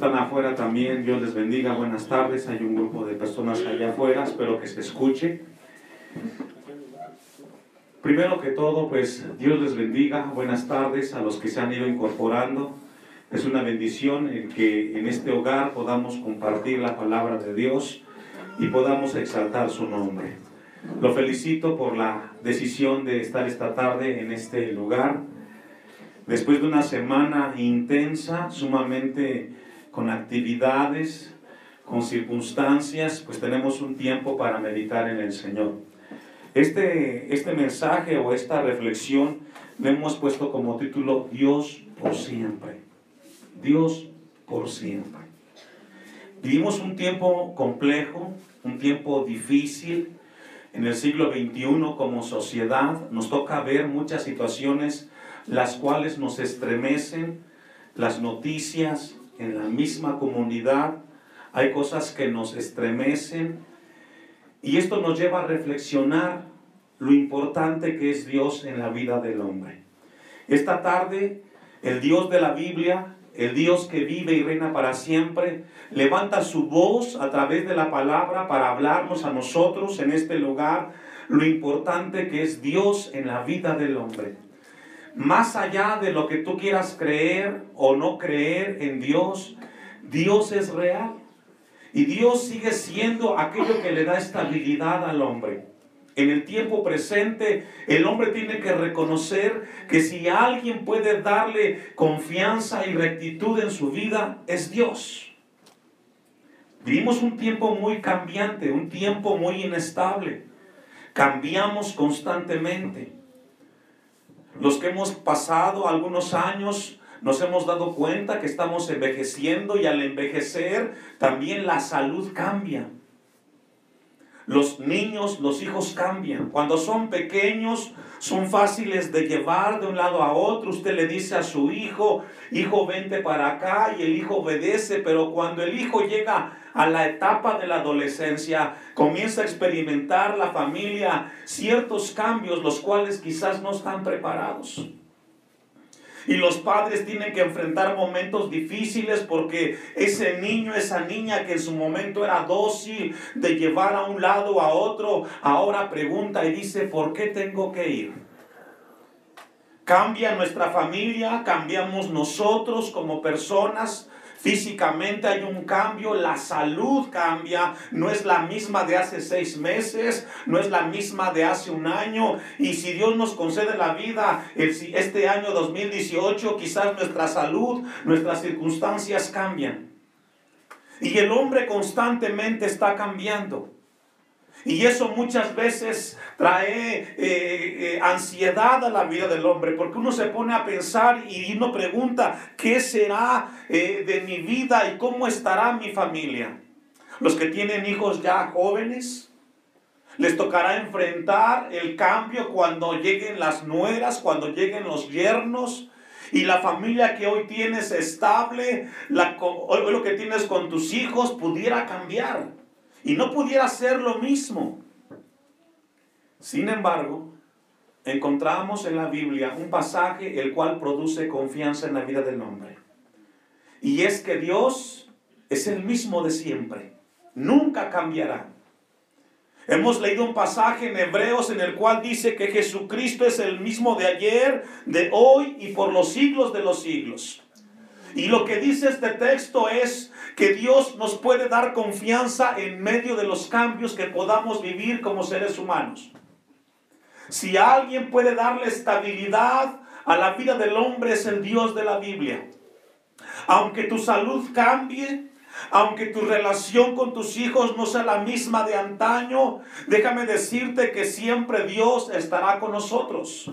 están afuera también, Dios les bendiga, buenas tardes. Hay un grupo de personas allá afuera, espero que se escuche. Primero que todo, pues Dios les bendiga, buenas tardes a los que se han ido incorporando. Es una bendición el que en este hogar podamos compartir la palabra de Dios y podamos exaltar su nombre. Lo felicito por la decisión de estar esta tarde en este lugar. Después de una semana intensa, sumamente con actividades, con circunstancias, pues tenemos un tiempo para meditar en el Señor. Este, este mensaje o esta reflexión le hemos puesto como título Dios por siempre. Dios por siempre. Vivimos un tiempo complejo, un tiempo difícil. En el siglo XXI como sociedad nos toca ver muchas situaciones las cuales nos estremecen, las noticias en la misma comunidad, hay cosas que nos estremecen y esto nos lleva a reflexionar lo importante que es Dios en la vida del hombre. Esta tarde, el Dios de la Biblia el Dios que vive y reina para siempre, levanta su voz a través de la palabra para hablarnos a nosotros en este lugar lo importante que es Dios en la vida del hombre. Más allá de lo que tú quieras creer o no creer en Dios, Dios es real. Y Dios sigue siendo aquello que le da estabilidad al hombre. En el tiempo presente, el hombre tiene que reconocer que si alguien puede darle confianza y rectitud en su vida, es Dios. Vivimos un tiempo muy cambiante, un tiempo muy inestable. Cambiamos constantemente. Los que hemos pasado algunos años nos hemos dado cuenta que estamos envejeciendo y al envejecer también la salud cambia. Los niños, los hijos cambian. Cuando son pequeños, son fáciles de llevar de un lado a otro. Usted le dice a su hijo, hijo, vente para acá, y el hijo obedece. Pero cuando el hijo llega a la etapa de la adolescencia, comienza a experimentar la familia ciertos cambios, los cuales quizás no están preparados. Y los padres tienen que enfrentar momentos difíciles porque ese niño, esa niña que en su momento era dócil de llevar a un lado a otro, ahora pregunta y dice, ¿por qué tengo que ir? Cambia nuestra familia, cambiamos nosotros como personas, Físicamente hay un cambio, la salud cambia, no es la misma de hace seis meses, no es la misma de hace un año. Y si Dios nos concede la vida este año 2018, quizás nuestra salud, nuestras circunstancias cambian. Y el hombre constantemente está cambiando. Y eso muchas veces trae eh, eh, ansiedad a la vida del hombre, porque uno se pone a pensar y uno pregunta, ¿qué será eh, de mi vida y cómo estará mi familia? Los que tienen hijos ya jóvenes, les tocará enfrentar el cambio cuando lleguen las nueras, cuando lleguen los yernos. Y la familia que hoy tienes estable, la, hoy lo que tienes con tus hijos pudiera cambiar y no pudiera ser lo mismo. Sin embargo, encontramos en la Biblia un pasaje el cual produce confianza en la vida del hombre. Y es que Dios es el mismo de siempre, nunca cambiará. Hemos leído un pasaje en Hebreos en el cual dice que Jesucristo es el mismo de ayer, de hoy y por los siglos de los siglos. Y lo que dice este texto es que Dios nos puede dar confianza en medio de los cambios que podamos vivir como seres humanos. Si alguien puede darle estabilidad a la vida del hombre es el Dios de la Biblia. Aunque tu salud cambie, aunque tu relación con tus hijos no sea la misma de antaño, déjame decirte que siempre Dios estará con nosotros.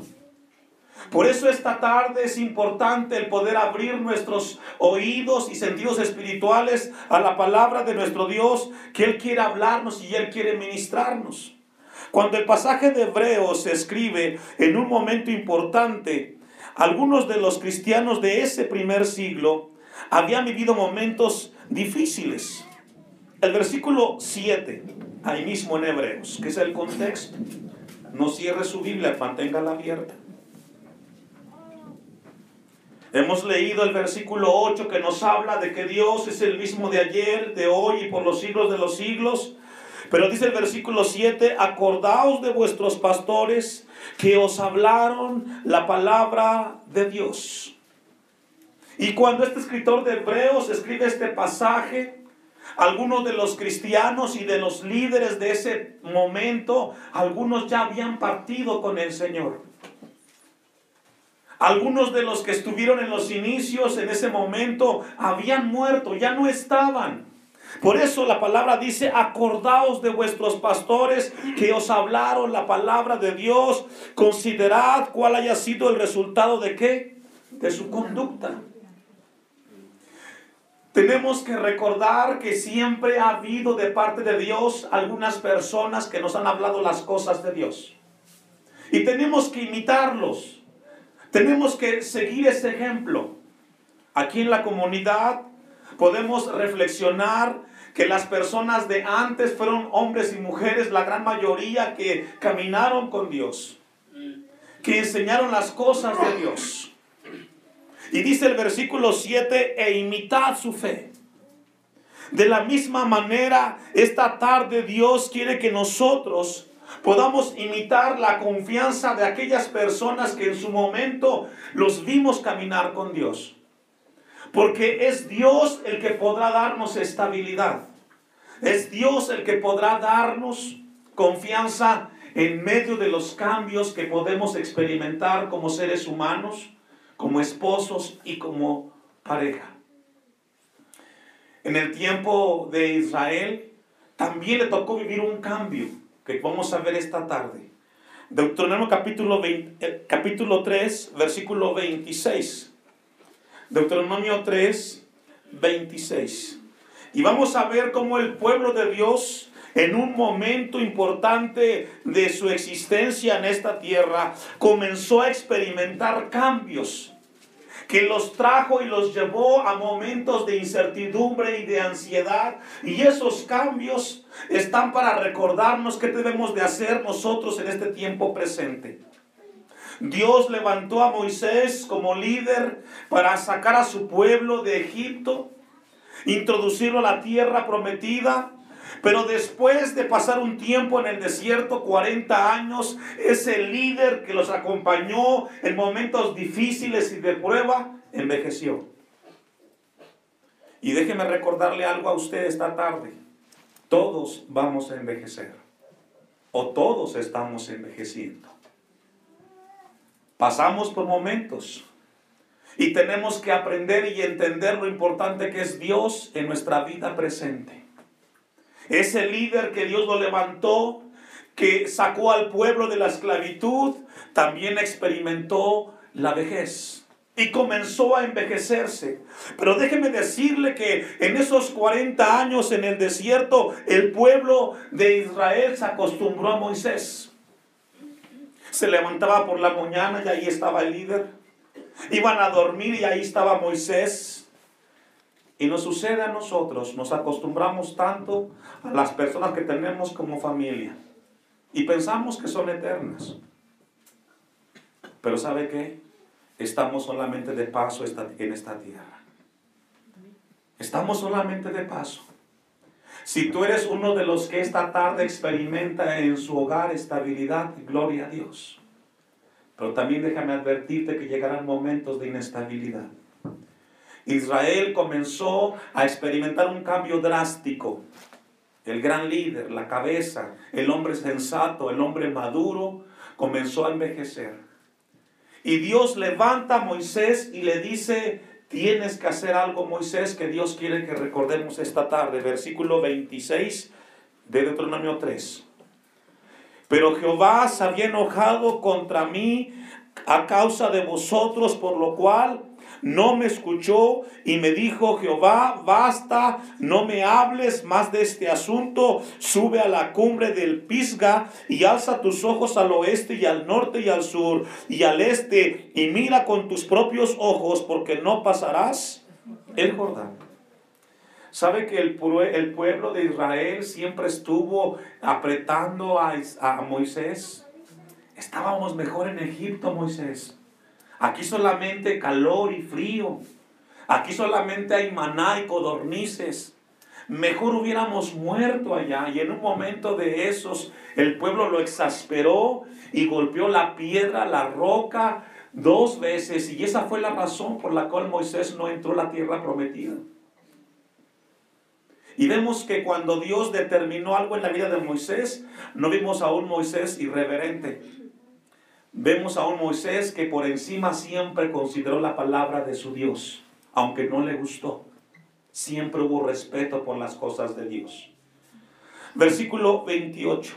Por eso esta tarde es importante el poder abrir nuestros oídos y sentidos espirituales a la palabra de nuestro Dios, que Él quiere hablarnos y Él quiere ministrarnos. Cuando el pasaje de Hebreos se escribe en un momento importante, algunos de los cristianos de ese primer siglo habían vivido momentos difíciles. El versículo 7, ahí mismo en Hebreos, que es el contexto. No cierre su Biblia, manténgala abierta. Hemos leído el versículo 8 que nos habla de que Dios es el mismo de ayer, de hoy y por los siglos de los siglos. Pero dice el versículo 7, acordaos de vuestros pastores que os hablaron la palabra de Dios. Y cuando este escritor de Hebreos escribe este pasaje, algunos de los cristianos y de los líderes de ese momento, algunos ya habían partido con el Señor. Algunos de los que estuvieron en los inicios en ese momento habían muerto, ya no estaban. Por eso la palabra dice, acordaos de vuestros pastores que os hablaron la palabra de Dios, considerad cuál haya sido el resultado de qué? De su conducta. Tenemos que recordar que siempre ha habido de parte de Dios algunas personas que nos han hablado las cosas de Dios. Y tenemos que imitarlos. Tenemos que seguir ese ejemplo. Aquí en la comunidad podemos reflexionar que las personas de antes fueron hombres y mujeres, la gran mayoría que caminaron con Dios, que enseñaron las cosas de Dios. Y dice el versículo 7, e imitad su fe. De la misma manera, esta tarde Dios quiere que nosotros podamos imitar la confianza de aquellas personas que en su momento los vimos caminar con Dios. Porque es Dios el que podrá darnos estabilidad. Es Dios el que podrá darnos confianza en medio de los cambios que podemos experimentar como seres humanos como esposos y como pareja. En el tiempo de Israel también le tocó vivir un cambio que vamos a ver esta tarde. Deuteronomio capítulo, eh, capítulo 3, versículo 26. Deuteronomio 3, 26. Y vamos a ver cómo el pueblo de Dios en un momento importante de su existencia en esta tierra, comenzó a experimentar cambios que los trajo y los llevó a momentos de incertidumbre y de ansiedad. Y esos cambios están para recordarnos qué debemos de hacer nosotros en este tiempo presente. Dios levantó a Moisés como líder para sacar a su pueblo de Egipto, introducirlo a la tierra prometida pero después de pasar un tiempo en el desierto, 40 años, ese líder que los acompañó en momentos difíciles y de prueba, envejeció. Y déjeme recordarle algo a usted esta tarde. Todos vamos a envejecer. O todos estamos envejeciendo. Pasamos por momentos. Y tenemos que aprender y entender lo importante que es Dios en nuestra vida presente. Ese líder que Dios lo levantó, que sacó al pueblo de la esclavitud, también experimentó la vejez y comenzó a envejecerse. Pero déjeme decirle que en esos 40 años en el desierto, el pueblo de Israel se acostumbró a Moisés. Se levantaba por la mañana y ahí estaba el líder. Iban a dormir y ahí estaba Moisés. Y nos sucede a nosotros, nos acostumbramos tanto a las personas que tenemos como familia y pensamos que son eternas. Pero ¿sabe qué? Estamos solamente de paso en esta tierra. Estamos solamente de paso. Si tú eres uno de los que esta tarde experimenta en su hogar estabilidad, gloria a Dios. Pero también déjame advertirte que llegarán momentos de inestabilidad. Israel comenzó a experimentar un cambio drástico. El gran líder, la cabeza, el hombre sensato, el hombre maduro, comenzó a envejecer. Y Dios levanta a Moisés y le dice, tienes que hacer algo, Moisés, que Dios quiere que recordemos esta tarde. Versículo 26 de Deuteronomio 3. Pero Jehová se había enojado contra mí a causa de vosotros, por lo cual no me escuchó y me dijo, Jehová, basta, no me hables más de este asunto, sube a la cumbre del Pisga y alza tus ojos al oeste y al norte y al sur y al este y mira con tus propios ojos porque no pasarás el Jordán. ¿Sabe que el, el pueblo de Israel siempre estuvo apretando a, a Moisés? Estábamos mejor en Egipto, Moisés. Aquí solamente calor y frío. Aquí solamente hay maná y codornices. Mejor hubiéramos muerto allá. Y en un momento de esos, el pueblo lo exasperó y golpeó la piedra, la roca, dos veces. Y esa fue la razón por la cual Moisés no entró a la tierra prometida. Y vemos que cuando Dios determinó algo en la vida de Moisés, no vimos a un Moisés irreverente. Vemos a un Moisés que por encima siempre consideró la palabra de su Dios, aunque no le gustó. Siempre hubo respeto por las cosas de Dios. Versículo 28.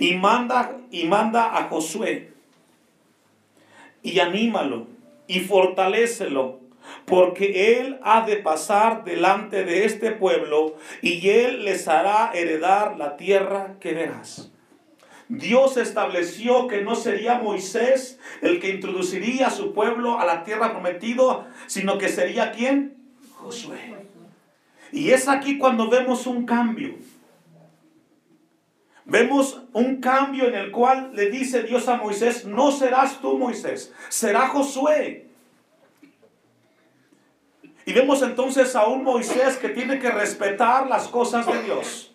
Y manda, y manda a Josué y anímalo y fortalécelo porque él ha de pasar delante de este pueblo y él les hará heredar la tierra que verás. Dios estableció que no sería Moisés el que introduciría a su pueblo a la tierra prometida, sino que sería quién? Josué. Y es aquí cuando vemos un cambio. Vemos un cambio en el cual le dice Dios a Moisés, no serás tú Moisés, será Josué. Y vemos entonces a un Moisés que tiene que respetar las cosas de Dios.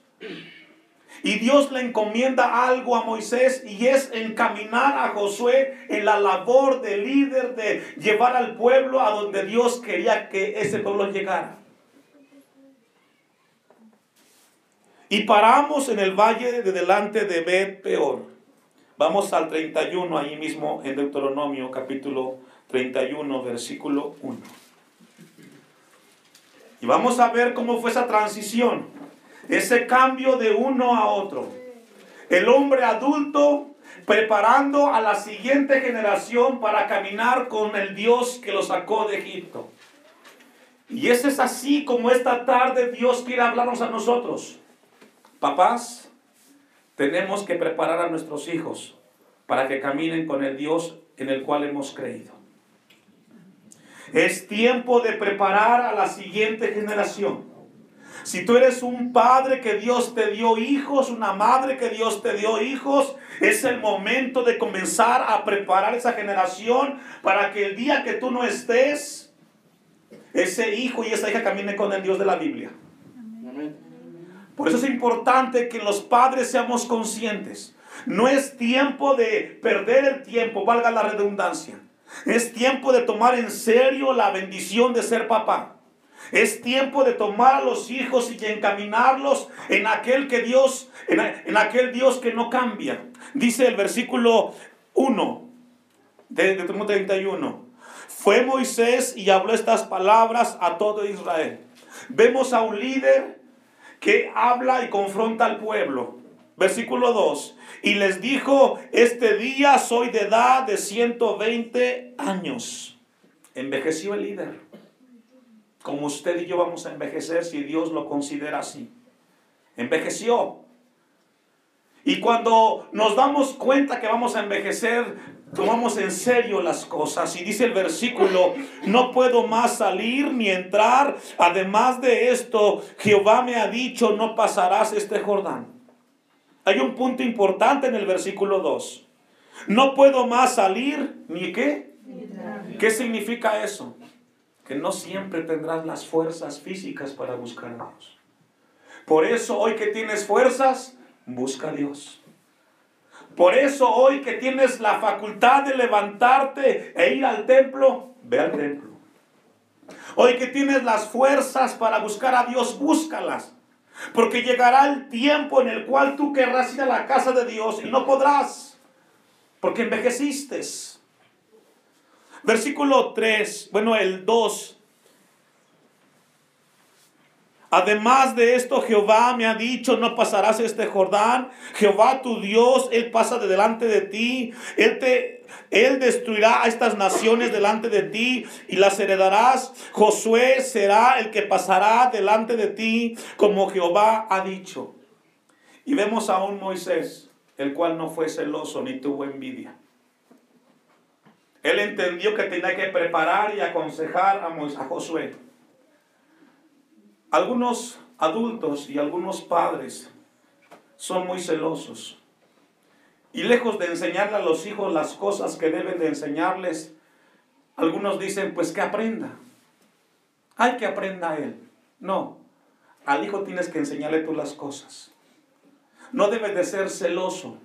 Y Dios le encomienda algo a Moisés y es encaminar a Josué en la labor de líder, de llevar al pueblo a donde Dios quería que ese pueblo llegara. Y paramos en el valle de delante de Bet Peor. Vamos al 31, ahí mismo en Deuteronomio capítulo 31, versículo 1. Y vamos a ver cómo fue esa transición, ese cambio de uno a otro. El hombre adulto preparando a la siguiente generación para caminar con el Dios que lo sacó de Egipto. Y ese es así como esta tarde Dios quiere hablarnos a nosotros. Papás, tenemos que preparar a nuestros hijos para que caminen con el Dios en el cual hemos creído. Es tiempo de preparar a la siguiente generación. Si tú eres un padre que Dios te dio hijos, una madre que Dios te dio hijos, es el momento de comenzar a preparar esa generación para que el día que tú no estés, ese hijo y esa hija camine con el Dios de la Biblia. Por eso es importante que los padres seamos conscientes. No es tiempo de perder el tiempo, valga la redundancia. Es tiempo de tomar en serio la bendición de ser papá. Es tiempo de tomar a los hijos y encaminarlos en aquel que Dios, en, aquel Dios que no cambia. Dice el versículo 1 de, de 31. Fue Moisés y habló estas palabras a todo Israel. Vemos a un líder que habla y confronta al pueblo. Versículo 2. Y les dijo, este día soy de edad de 120 años. Envejeció el líder. Como usted y yo vamos a envejecer si Dios lo considera así. Envejeció. Y cuando nos damos cuenta que vamos a envejecer, tomamos en serio las cosas. Y dice el versículo, no puedo más salir ni entrar. Además de esto, Jehová me ha dicho, no pasarás este Jordán. Hay un punto importante en el versículo 2. No puedo más salir ni qué. ¿Qué significa eso? Que no siempre tendrás las fuerzas físicas para buscar a Dios. Por eso hoy que tienes fuerzas, busca a Dios. Por eso hoy que tienes la facultad de levantarte e ir al templo, ve al templo. Hoy que tienes las fuerzas para buscar a Dios, búscalas. Porque llegará el tiempo en el cual tú querrás ir a la casa de Dios y no podrás, porque envejeciste. Versículo 3, bueno, el 2. Además de esto, Jehová me ha dicho, no pasarás este Jordán. Jehová tu Dios, Él pasa de delante de ti. Él te él destruirá a estas naciones delante de ti y las heredarás. Josué será el que pasará delante de ti como Jehová ha dicho. Y vemos a un Moisés, el cual no fue celoso ni tuvo envidia. Él entendió que tenía que preparar y aconsejar a, a Josué. Algunos adultos y algunos padres son muy celosos y lejos de enseñarle a los hijos las cosas que deben de enseñarles, Algunos dicen, pues que aprenda. Hay que aprenda a él. No, al hijo tienes que enseñarle tú las cosas. No debes de ser celoso.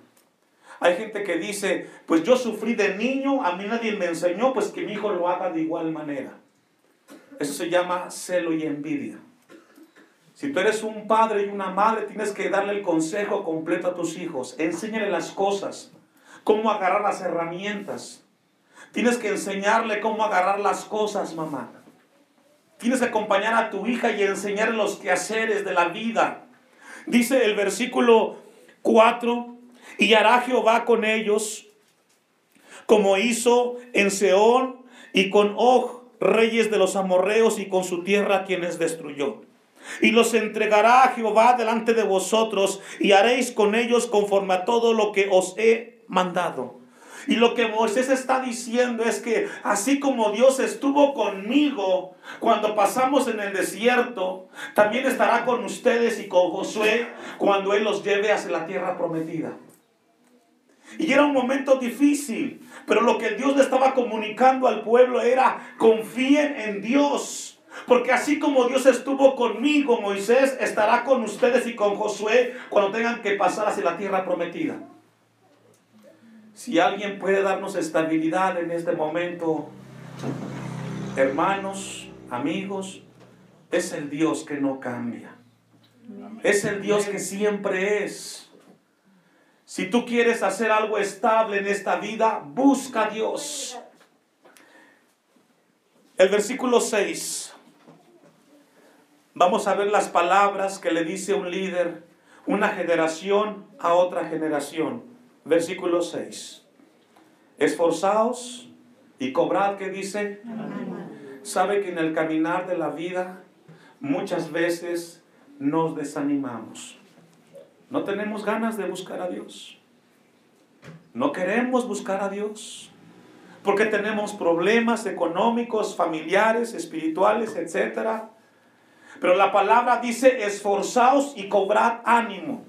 Hay gente que dice, pues yo sufrí de niño, a mí nadie me enseñó, pues que mi hijo lo haga de igual manera. Eso se llama celo y envidia. Si tú eres un padre y una madre, tienes que darle el consejo completo a tus hijos. Enséñale las cosas, cómo agarrar las herramientas. Tienes que enseñarle cómo agarrar las cosas, mamá. Tienes que acompañar a tu hija y enseñarle los quehaceres de la vida. Dice el versículo 4, y hará Jehová con ellos como hizo en Seón y con Og, reyes de los amorreos, y con su tierra quienes destruyó. Y los entregará a Jehová delante de vosotros, y haréis con ellos conforme a todo lo que os he mandado. Y lo que Moisés está diciendo es que así como Dios estuvo conmigo cuando pasamos en el desierto, también estará con ustedes y con Josué cuando Él los lleve hacia la tierra prometida. Y era un momento difícil, pero lo que Dios le estaba comunicando al pueblo era, confíen en Dios. Porque así como Dios estuvo conmigo, Moisés estará con ustedes y con Josué cuando tengan que pasar hacia la tierra prometida. Si alguien puede darnos estabilidad en este momento, hermanos, amigos, es el Dios que no cambia. Es el Dios que siempre es. Si tú quieres hacer algo estable en esta vida, busca a Dios. El versículo 6. Vamos a ver las palabras que le dice un líder, una generación a otra generación. Versículo 6. Esforzaos y cobrad, que dice? Sabe que en el caminar de la vida muchas veces nos desanimamos. No tenemos ganas de buscar a Dios. No queremos buscar a Dios. Porque tenemos problemas económicos, familiares, espirituales, etc. Pero la palabra dice, esforzaos y cobrad ánimo.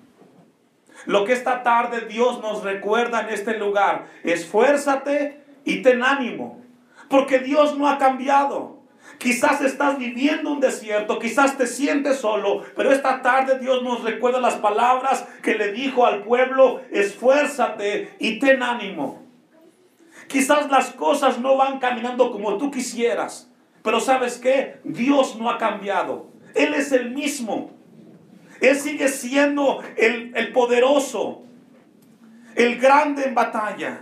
Lo que esta tarde Dios nos recuerda en este lugar, esfuérzate y ten ánimo, porque Dios no ha cambiado. Quizás estás viviendo un desierto, quizás te sientes solo, pero esta tarde Dios nos recuerda las palabras que le dijo al pueblo, esfuérzate y ten ánimo. Quizás las cosas no van caminando como tú quisieras, pero sabes qué, Dios no ha cambiado. Él es el mismo. Él sigue siendo el, el poderoso, el grande en batalla.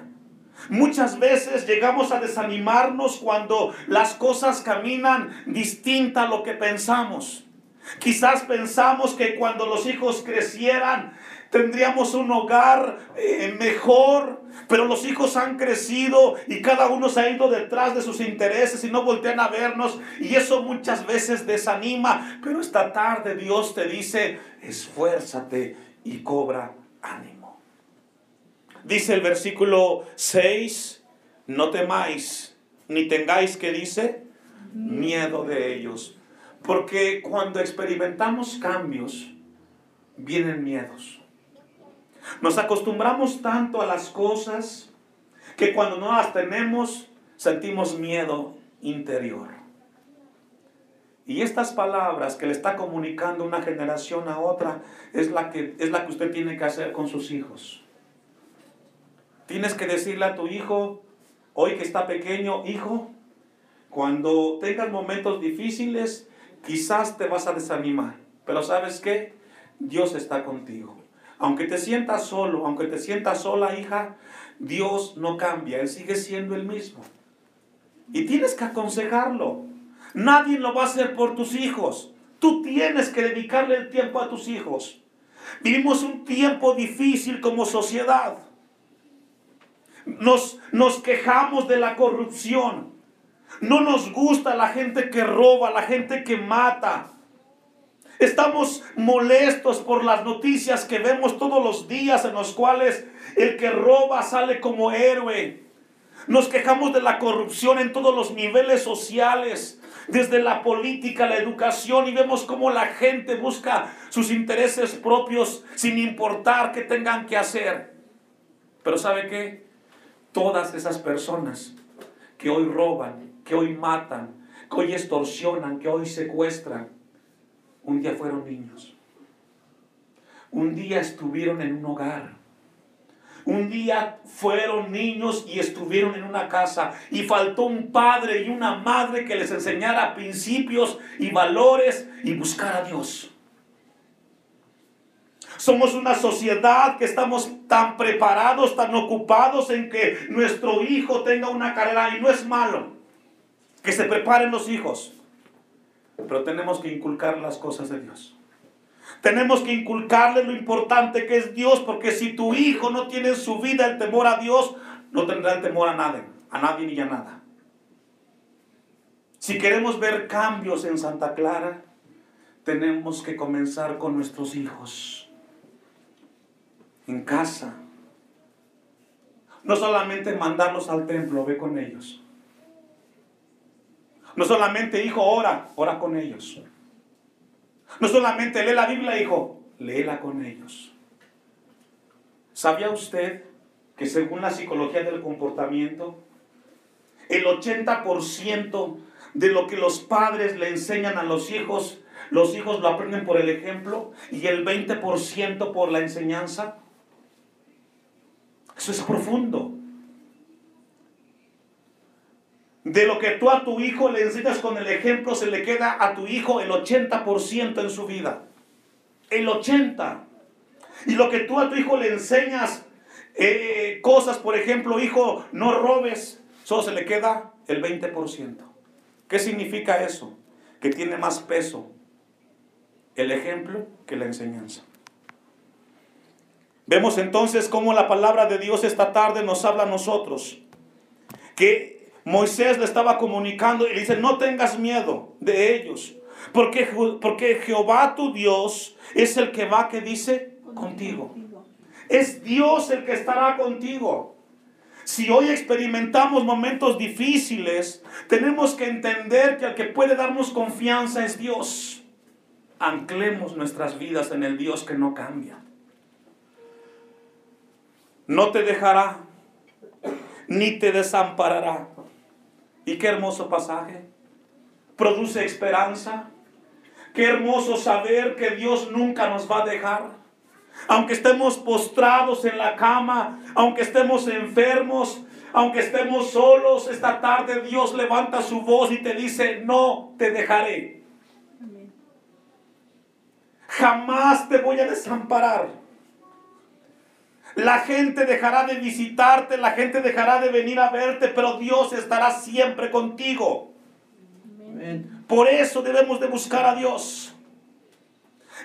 Muchas veces llegamos a desanimarnos cuando las cosas caminan distinta a lo que pensamos. Quizás pensamos que cuando los hijos crecieran tendríamos un hogar eh, mejor, pero los hijos han crecido y cada uno se ha ido detrás de sus intereses y no voltean a vernos y eso muchas veces desanima, pero esta tarde Dios te dice, esfuérzate y cobra ánimo. Dice el versículo 6, no temáis, ni tengáis que dice, miedo de ellos. Porque cuando experimentamos cambios, vienen miedos. Nos acostumbramos tanto a las cosas que cuando no las tenemos sentimos miedo interior. Y estas palabras que le está comunicando una generación a otra es la que, es la que usted tiene que hacer con sus hijos. Tienes que decirle a tu hijo, hoy que está pequeño, hijo, cuando tengas momentos difíciles, quizás te vas a desanimar. Pero sabes qué? Dios está contigo. Aunque te sientas solo, aunque te sientas sola, hija, Dios no cambia, Él sigue siendo el mismo. Y tienes que aconsejarlo. Nadie lo va a hacer por tus hijos. Tú tienes que dedicarle el tiempo a tus hijos. Vivimos un tiempo difícil como sociedad. Nos, nos quejamos de la corrupción. No nos gusta la gente que roba, la gente que mata, Estamos molestos por las noticias que vemos todos los días en los cuales el que roba sale como héroe. Nos quejamos de la corrupción en todos los niveles sociales, desde la política, la educación, y vemos cómo la gente busca sus intereses propios sin importar qué tengan que hacer. Pero ¿sabe qué? Todas esas personas que hoy roban que hoy matan, que hoy extorsionan, que hoy secuestran, un día fueron niños. Un día estuvieron en un hogar. Un día fueron niños y estuvieron en una casa y faltó un padre y una madre que les enseñara principios y valores y buscar a Dios. Somos una sociedad que estamos tan preparados, tan ocupados en que nuestro hijo tenga una carrera y no es malo que se preparen los hijos, pero tenemos que inculcar las cosas de Dios. Tenemos que inculcarle lo importante que es Dios, porque si tu hijo no tiene en su vida el temor a Dios, no tendrá el temor a nadie, a nadie ni a nada. Si queremos ver cambios en Santa Clara, tenemos que comenzar con nuestros hijos, en casa. No solamente mandarlos al templo, ve con ellos. No solamente hijo, ora, ora con ellos. No solamente lee la Biblia, hijo, léela con ellos. ¿Sabía usted que según la psicología del comportamiento, el 80% de lo que los padres le enseñan a los hijos, los hijos lo aprenden por el ejemplo y el 20% por la enseñanza? Eso es profundo. De lo que tú a tu hijo le enseñas con el ejemplo, se le queda a tu hijo el 80% en su vida. El 80%. Y lo que tú a tu hijo le enseñas eh, cosas, por ejemplo, hijo, no robes, solo se le queda el 20%. ¿Qué significa eso? Que tiene más peso el ejemplo que la enseñanza. Vemos entonces cómo la palabra de Dios esta tarde nos habla a nosotros. Que Moisés le estaba comunicando y dice, no tengas miedo de ellos, porque, porque Jehová tu Dios es el que va, que dice, contigo. Es Dios el que estará contigo. Si hoy experimentamos momentos difíciles, tenemos que entender que el que puede darnos confianza es Dios. Anclemos nuestras vidas en el Dios que no cambia. No te dejará, ni te desamparará. Y qué hermoso pasaje. Produce esperanza. Qué hermoso saber que Dios nunca nos va a dejar. Aunque estemos postrados en la cama, aunque estemos enfermos, aunque estemos solos, esta tarde Dios levanta su voz y te dice, no te dejaré. Jamás te voy a desamparar. La gente dejará de visitarte, la gente dejará de venir a verte, pero Dios estará siempre contigo. Por eso debemos de buscar a Dios.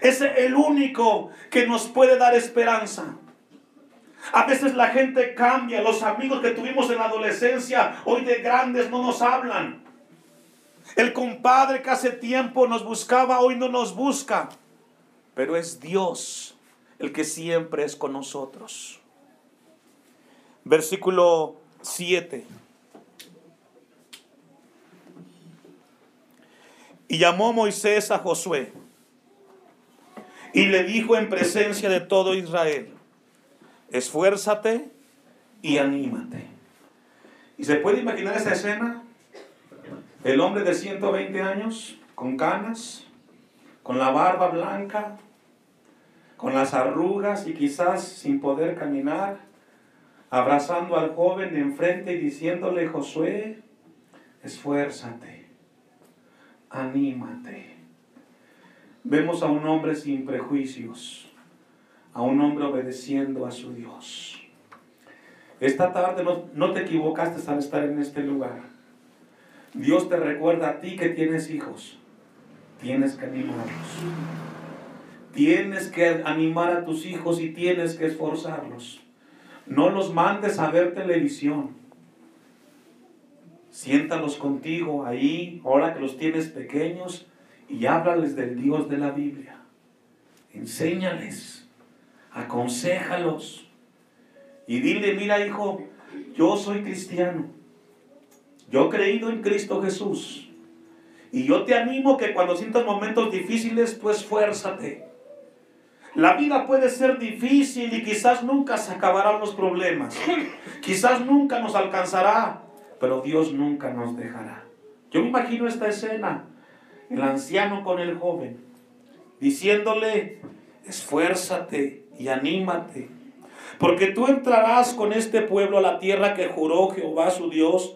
Es el único que nos puede dar esperanza. A veces la gente cambia, los amigos que tuvimos en la adolescencia, hoy de grandes no nos hablan. El compadre que hace tiempo nos buscaba, hoy no nos busca. Pero es Dios el que siempre es con nosotros. Versículo 7. Y llamó Moisés a Josué y le dijo en presencia de todo Israel, esfuérzate y anímate. ¿Y se puede imaginar esa escena? El hombre de 120 años, con canas, con la barba blanca, con las arrugas y quizás sin poder caminar, abrazando al joven enfrente y diciéndole, Josué, esfuérzate, anímate. Vemos a un hombre sin prejuicios, a un hombre obedeciendo a su Dios. Esta tarde no, no te equivocaste al estar en este lugar. Dios te recuerda a ti que tienes hijos. Tienes que animarlos. Tienes que animar a tus hijos y tienes que esforzarlos. No los mandes a ver televisión. Siéntalos contigo ahí, ahora que los tienes pequeños, y háblales del Dios de la Biblia. Enséñales, aconséjalos. Y dile, mira hijo, yo soy cristiano. Yo he creído en Cristo Jesús. Y yo te animo que cuando sientas momentos difíciles, tú esfuérzate. La vida puede ser difícil y quizás nunca se acabarán los problemas. Quizás nunca nos alcanzará, pero Dios nunca nos dejará. Yo me imagino esta escena, el anciano con el joven, diciéndole, esfuérzate y anímate, porque tú entrarás con este pueblo a la tierra que juró Jehová su Dios,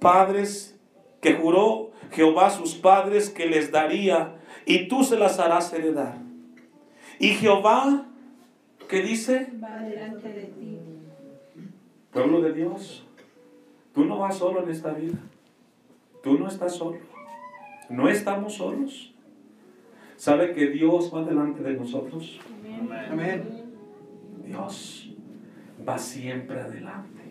padres, que juró Jehová sus padres que les daría, y tú se las harás heredar. Y Jehová, ¿qué dice? Va delante de ti. Pueblo de Dios, tú no vas solo en esta vida. Tú no estás solo. No estamos solos. ¿Sabe que Dios va delante de nosotros? Amén. Dios va siempre adelante.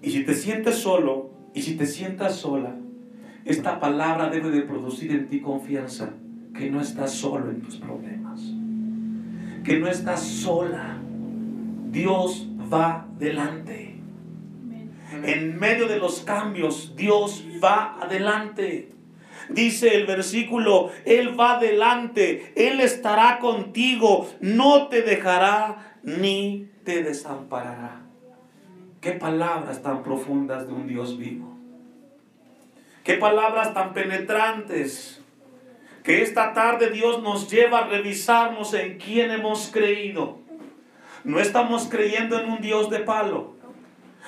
Y si te sientes solo y si te sientas sola, esta palabra debe de producir en ti confianza, que no estás solo en tus problemas, que no estás sola. Dios va delante. En medio de los cambios, Dios va adelante. Dice el versículo, Él va adelante, Él estará contigo, no te dejará ni te desamparará. Qué palabras tan profundas de un Dios vivo. Qué palabras tan penetrantes. Que esta tarde Dios nos lleva a revisarnos en quién hemos creído. No estamos creyendo en un Dios de palo.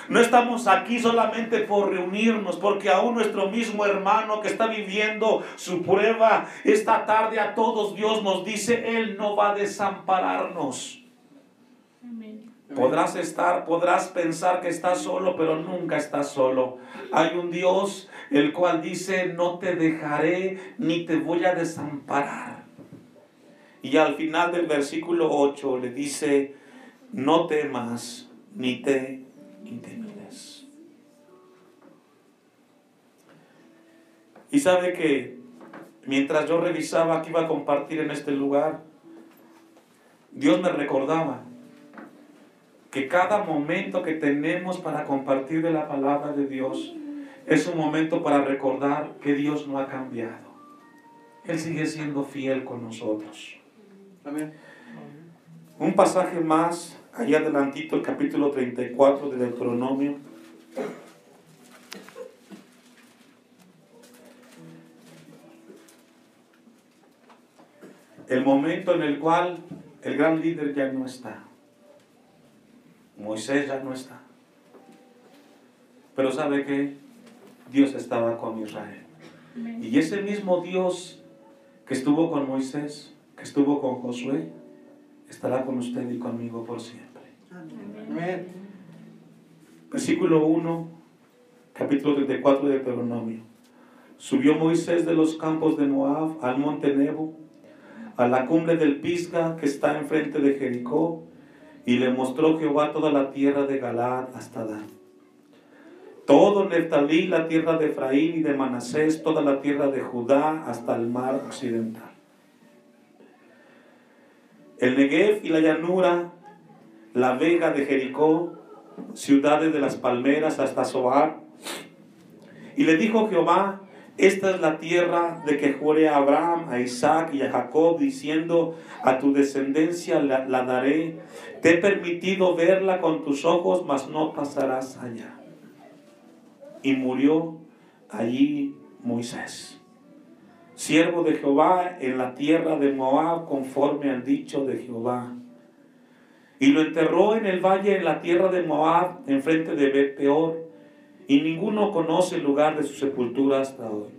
No estamos aquí solamente por reunirnos, porque aún nuestro mismo hermano que está viviendo su prueba esta tarde a todos Dios nos dice, Él no va a desampararnos. Podrás estar, podrás pensar que estás solo, pero nunca estás solo. Hay un Dios el cual dice, no te dejaré ni te voy a desamparar. Y al final del versículo 8 le dice, no temas ni te intimides. Y sabe que mientras yo revisaba que iba a compartir en este lugar, Dios me recordaba que cada momento que tenemos para compartir de la palabra de Dios es un momento para recordar que Dios no ha cambiado. Él sigue siendo fiel con nosotros. Amén. Un pasaje más, allá adelantito, el capítulo 34 de Deuteronomio. El momento en el cual el gran líder ya no está. Moisés ya no está. Pero sabe que Dios estaba con Israel. Y ese mismo Dios que estuvo con Moisés, que estuvo con Josué, estará con usted y conmigo por siempre. Amén. Versículo 1, capítulo 34 de Deuteronomio. Subió Moisés de los campos de Moab al monte Nebo, a la cumbre del Pisga que está enfrente de Jericó, y le mostró Jehová toda la tierra de Galaad hasta Dan. Todo Neftalí, la tierra de Efraín y de Manasés, toda la tierra de Judá hasta el mar occidental. El Negev y la llanura, la vega de Jericó, ciudades de las palmeras hasta Zoar. Y le dijo Jehová, esta es la tierra de que juré a Abraham, a Isaac y a Jacob, diciendo, a tu descendencia la, la daré. Te he permitido verla con tus ojos, mas no pasarás allá. Y murió allí Moisés, siervo de Jehová en la tierra de Moab, conforme al dicho de Jehová. Y lo enterró en el valle en la tierra de Moab, enfrente de Bet Peor, y ninguno conoce el lugar de su sepultura hasta hoy.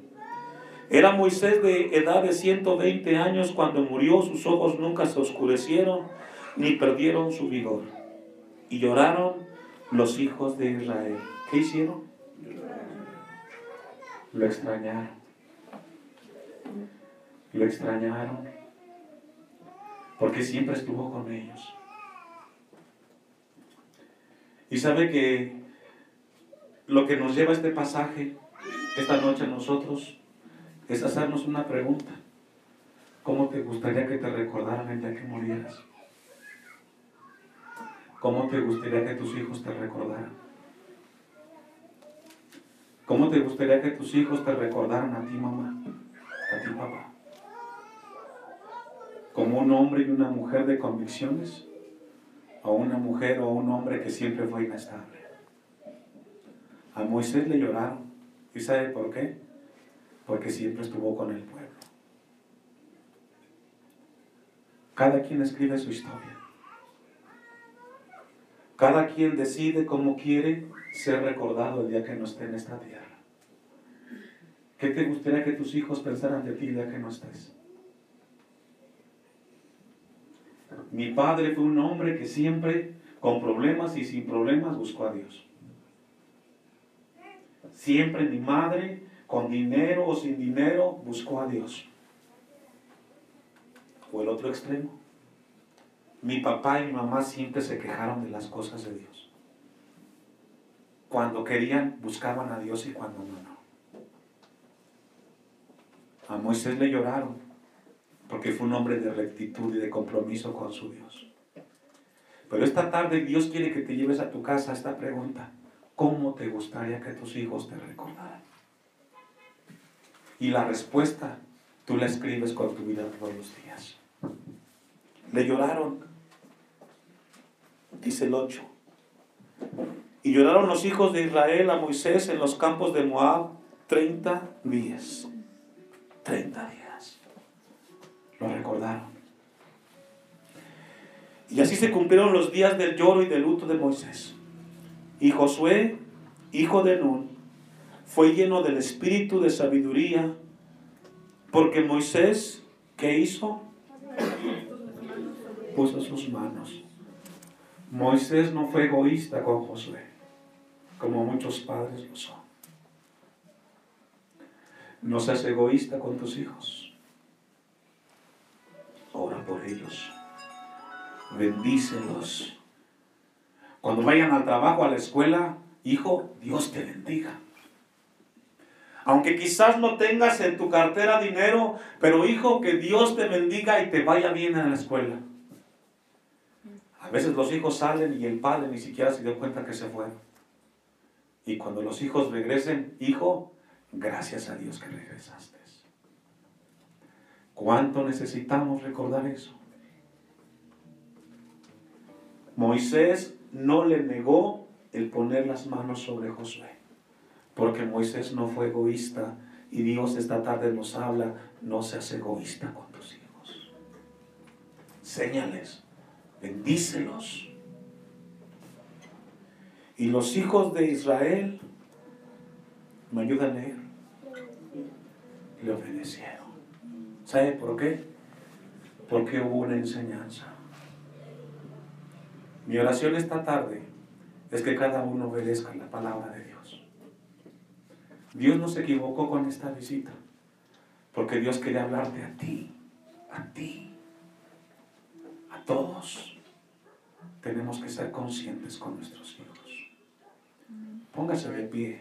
Era Moisés de edad de 120 años cuando murió, sus ojos nunca se oscurecieron ni perdieron su vigor. Y lloraron los hijos de Israel. ¿Qué hicieron? Lo extrañaron. Lo extrañaron. Porque siempre estuvo con ellos. Y sabe que lo que nos lleva a este pasaje esta noche a nosotros es hacernos una pregunta. ¿Cómo te gustaría que te recordaran el día que murieras? ¿Cómo te gustaría que tus hijos te recordaran? ¿Cómo te gustaría que tus hijos te recordaran a ti, mamá? A ti, papá. ¿Como un hombre y una mujer de convicciones? ¿O una mujer o un hombre que siempre fue inestable? A Moisés le lloraron. ¿Y sabe por qué? Porque siempre estuvo con el pueblo. Cada quien escribe su historia. Cada quien decide cómo quiere ser recordado el día que no esté en esta tierra. ¿Qué te gustaría que tus hijos pensaran de ti el día que no estés? Mi padre fue un hombre que siempre, con problemas y sin problemas, buscó a Dios. Siempre mi madre, con dinero o sin dinero, buscó a Dios. O el otro extremo. Mi papá y mi mamá siempre se quejaron de las cosas de Dios. Cuando querían, buscaban a Dios y cuando no, no. A Moisés le lloraron porque fue un hombre de rectitud y de compromiso con su Dios. Pero esta tarde Dios quiere que te lleves a tu casa esta pregunta. ¿Cómo te gustaría que tus hijos te recordaran? Y la respuesta tú la escribes con tu vida todos los días. Le lloraron, dice el 8. Y lloraron los hijos de Israel a Moisés en los campos de Moab 30 días. 30 días. Lo recordaron. Y así se cumplieron los días del lloro y del luto de Moisés. Y Josué, hijo de Nun, fue lleno del espíritu de sabiduría, porque Moisés, ¿qué hizo? Puso sus manos. Moisés no fue egoísta con Josué, como muchos padres lo son. No seas egoísta con tus hijos. Ora por ellos. Bendícelos. Cuando vayan al trabajo, a la escuela, hijo, Dios te bendiga. Aunque quizás no tengas en tu cartera dinero, pero hijo, que Dios te bendiga y te vaya bien en la escuela. Veces los hijos salen y el padre ni siquiera se dio cuenta que se fueron. Y cuando los hijos regresen, hijo, gracias a Dios que regresaste. ¿Cuánto necesitamos recordar eso? Moisés no le negó el poner las manos sobre Josué, porque Moisés no fue egoísta y Dios esta tarde nos habla, no seas egoísta con tus hijos. Séñales, bendícelos. Y los hijos de Israel, ¿me ayudan a leer? Le obedecieron. ¿Sabe por qué? Porque hubo una enseñanza. Mi oración esta tarde es que cada uno obedezca la palabra de Dios. Dios no se equivocó con esta visita, porque Dios quería hablarte a ti, a ti, a todos. Tenemos que ser conscientes con nuestros hijos. Póngase de pie.